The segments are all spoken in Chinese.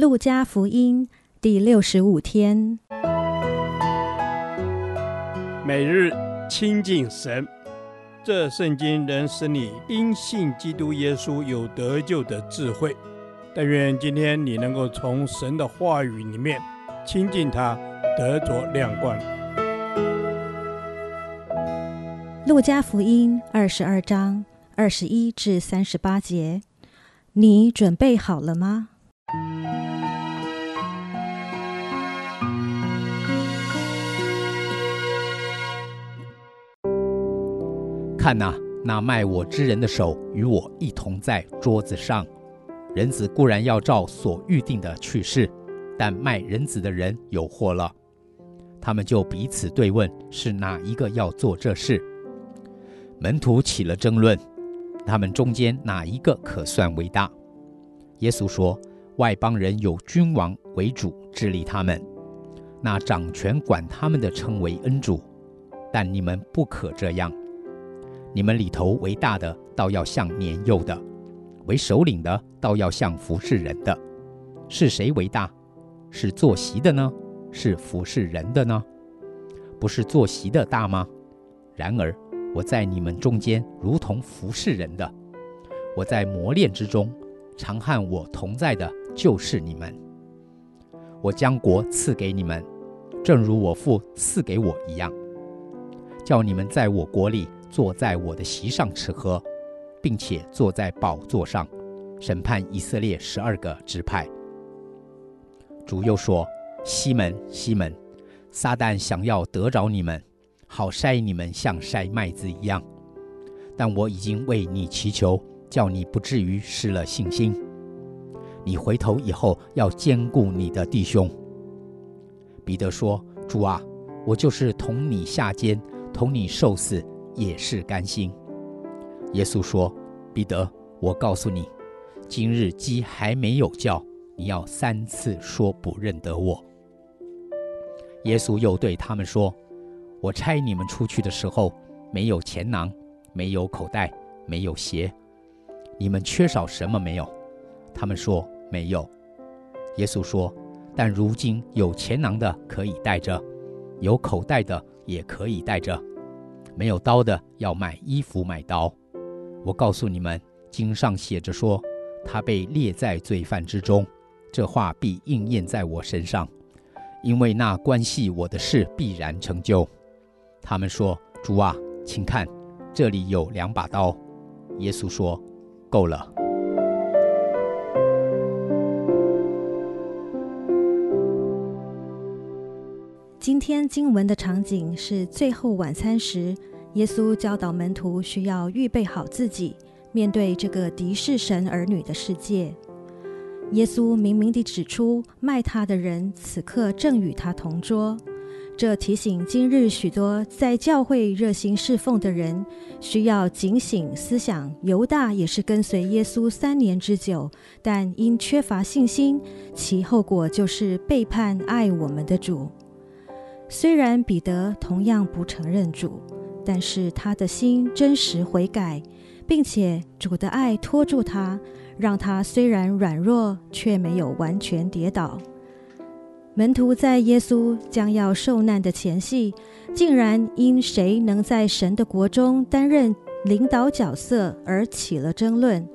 路加福音第六十五天，每日亲近神，这圣经能使你因信基督耶稣有得救的智慧。但愿今天你能够从神的话语里面亲近他，得着亮光。路加福音二十二章二十一至三十八节，你准备好了吗？看呐，那卖我之人的手与我一同在桌子上。人子固然要照所预定的去世，但卖人子的人有祸了。他们就彼此对问，是哪一个要做这事？门徒起了争论，他们中间哪一个可算为大？耶稣说：外邦人有君王为主治理他们，那掌权管他们的称为恩主，但你们不可这样。你们里头为大的，倒要像年幼的；为首领的，倒要像服侍人的。是谁为大？是坐席的呢？是服侍人的呢？不是坐席的大吗？然而我在你们中间如同服侍人的。我在磨练之中，常和我同在的就是你们。我将国赐给你们，正如我父赐给我一样，叫你们在我国里。坐在我的席上吃喝，并且坐在宝座上审判以色列十二个支派。主又说：“西门，西门，撒旦想要得着你们，好筛你们像筛麦子一样。但我已经为你祈求，叫你不至于失了信心。你回头以后要坚固你的弟兄。”彼得说：“主啊，我就是同你下监，同你受死。”也是甘心。耶稣说：“彼得，我告诉你，今日鸡还没有叫，你要三次说不认得我。”耶稣又对他们说：“我差你们出去的时候，没有钱囊，没有口袋，没有鞋，你们缺少什么没有？”他们说：“没有。”耶稣说：“但如今有钱囊的可以带着，有口袋的也可以带着。”没有刀的要买衣服买刀，我告诉你们，经上写着说，他被列在罪犯之中，这话必应验在我身上，因为那关系我的事必然成就。他们说：“主啊，请看，这里有两把刀。”耶稣说：“够了。”今天经文的场景是最后晚餐时，耶稣教导门徒需要预备好自己，面对这个敌视神儿女的世界。耶稣明明地指出，卖他的人此刻正与他同桌。这提醒今日许多在教会热心侍奉的人，需要警醒思想。犹大也是跟随耶稣三年之久，但因缺乏信心，其后果就是背叛爱我们的主。虽然彼得同样不承认主，但是他的心真实悔改，并且主的爱托住他，让他虽然软弱，却没有完全跌倒。门徒在耶稣将要受难的前夕，竟然因谁能在神的国中担任领导角色而起了争论。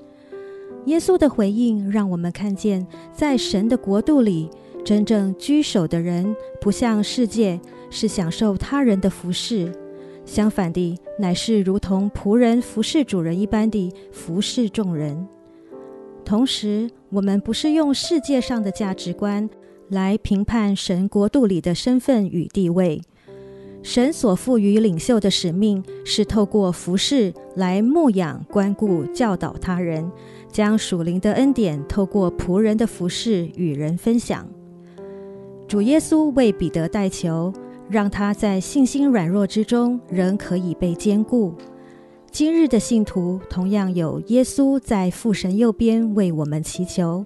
耶稣的回应让我们看见，在神的国度里。真正居首的人，不像世界是享受他人的服侍，相反地，乃是如同仆人服侍主人一般地服侍众人。同时，我们不是用世界上的价值观来评判神国度里的身份与地位。神所赋予领袖的使命，是透过服侍来牧养、关顾、教导他人，将属灵的恩典透过仆人的服侍与人分享。主耶稣为彼得代求，让他在信心软弱之中仍可以被坚固。今日的信徒同样有耶稣在父神右边为我们祈求。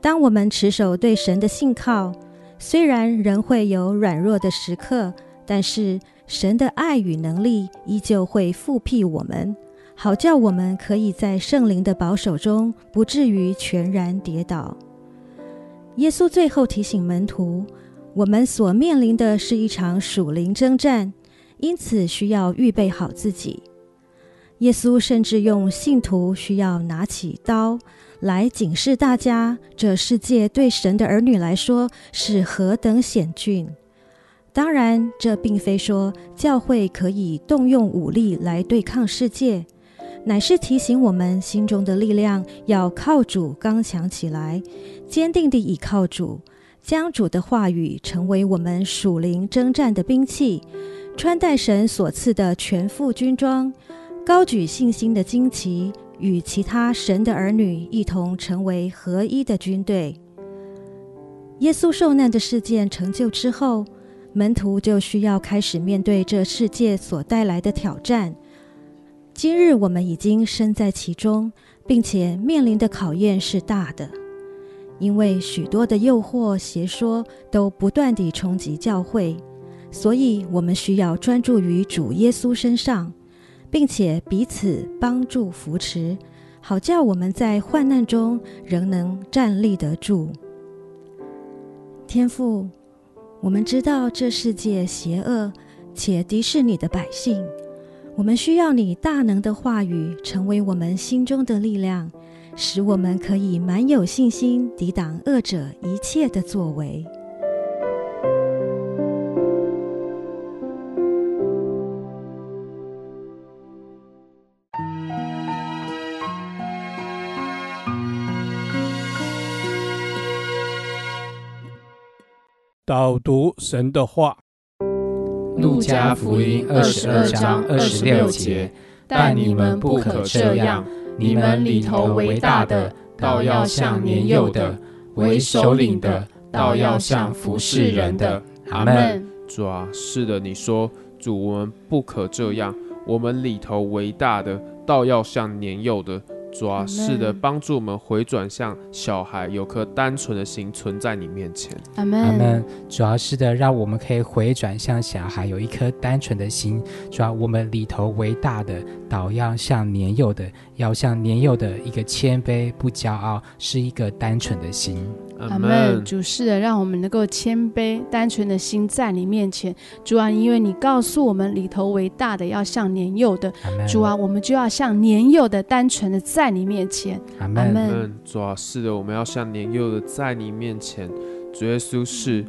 当我们持守对神的信靠，虽然仍会有软弱的时刻，但是神的爱与能力依旧会复辟我们，好叫我们可以在圣灵的保守中，不至于全然跌倒。耶稣最后提醒门徒，我们所面临的是一场属灵征战，因此需要预备好自己。耶稣甚至用信徒需要拿起刀来警示大家，这世界对神的儿女来说是何等险峻。当然，这并非说教会可以动用武力来对抗世界。乃是提醒我们心中的力量要靠主刚强起来，坚定地倚靠主，将主的话语成为我们属灵征战的兵器，穿戴神所赐的全副军装，高举信心的旌旗，与其他神的儿女一同成为合一的军队。耶稣受难的事件成就之后，门徒就需要开始面对这世界所带来的挑战。今日我们已经身在其中，并且面临的考验是大的，因为许多的诱惑、邪说都不断地冲击教会，所以我们需要专注于主耶稣身上，并且彼此帮助扶持，好叫我们在患难中仍能站立得住。天父，我们知道这世界邪恶且敌视你的百姓。我们需要你大能的话语成为我们心中的力量，使我们可以满有信心抵挡恶者一切的作为。导读神的话。路加福音二十二章二十六节，但你们不可这样，你们里头为大的，倒要像年幼的；为首领的，倒要像服侍人的。阿门。主啊，是的，你说，主，我们不可这样，我们里头为大的，倒要像年幼的。主要，是的，帮助我们回转向小孩，有颗单纯的心存在你面前。阿门。阿门。主要是的，让我们可以回转向小孩，有一颗单纯的心。主要我们里头为大的，倒要像年幼的，要像年幼的一个谦卑不骄傲，是一个单纯的心。阿门。主是的，让我们能够谦卑单纯的心在你面前。主啊，因为你告诉我们里头为大的，要像年幼的。主啊，我们就要像年幼的单纯的在。你面前，阿门。主啊，是的，我们要像年幼的在你面前。主耶稣是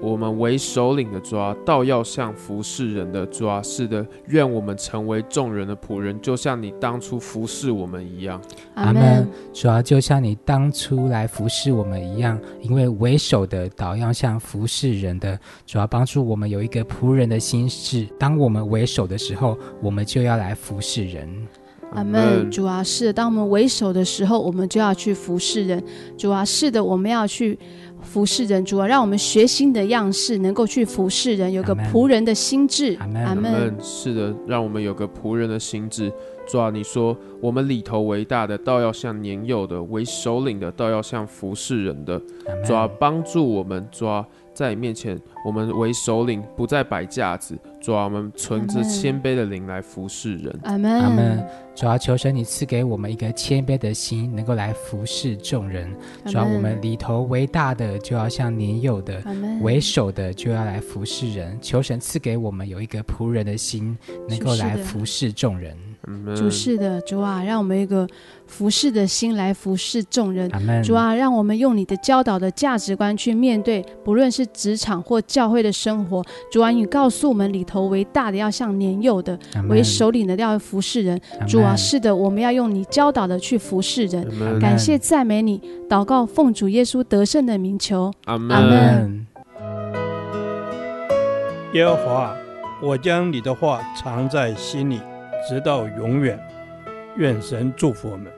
我们为首领的，主啊，倒要像服侍人的。主啊，是的，愿我们成为众人的仆人，就像你当初服侍我们一样。阿门。主要，就像你当初来服侍我们一样，因为为首的倒要像服侍人的。主要，帮助我们有一个仆人的心志。当我们为首的时候，我们就要来服侍人。阿门，主啊，是的，当我们为首的时候，我们就要去服侍人。主啊，是的，我们要去服侍人。主啊，让我们学新的样式，能够去服侍人，有个仆人的心智。阿门。阿门。是的，让我们有个仆人的心志。主啊，你说我们里头为大的，倒要像年幼的；为首领的，倒要像服侍人的。主啊，帮助我们。主啊。在你面前，我们为首领，不再摆架子。主啊，我们存着谦卑的灵来服侍人。阿门。阿门。主要，求神你赐给我们一个谦卑的心，能够来服侍众人。主要，我们里头为大的，就要像年幼的；为首的，就要来服侍人。求神赐给我们有一个仆人的心，能够来服侍众人。主是的，主啊，让我们一个服侍的心来服侍众人。主啊，让我们用你的教导的价值观去面对，不论是职场或教会的生活。主啊，你告诉我们里头为大的要像年幼的为首领的要服侍人。主啊，是的，我们要用你教导的去服侍人。感谢赞美你，祷告奉主耶稣得胜的名求。阿门。耶和华，我将你的话藏在心里。直到永远，愿神祝福我们。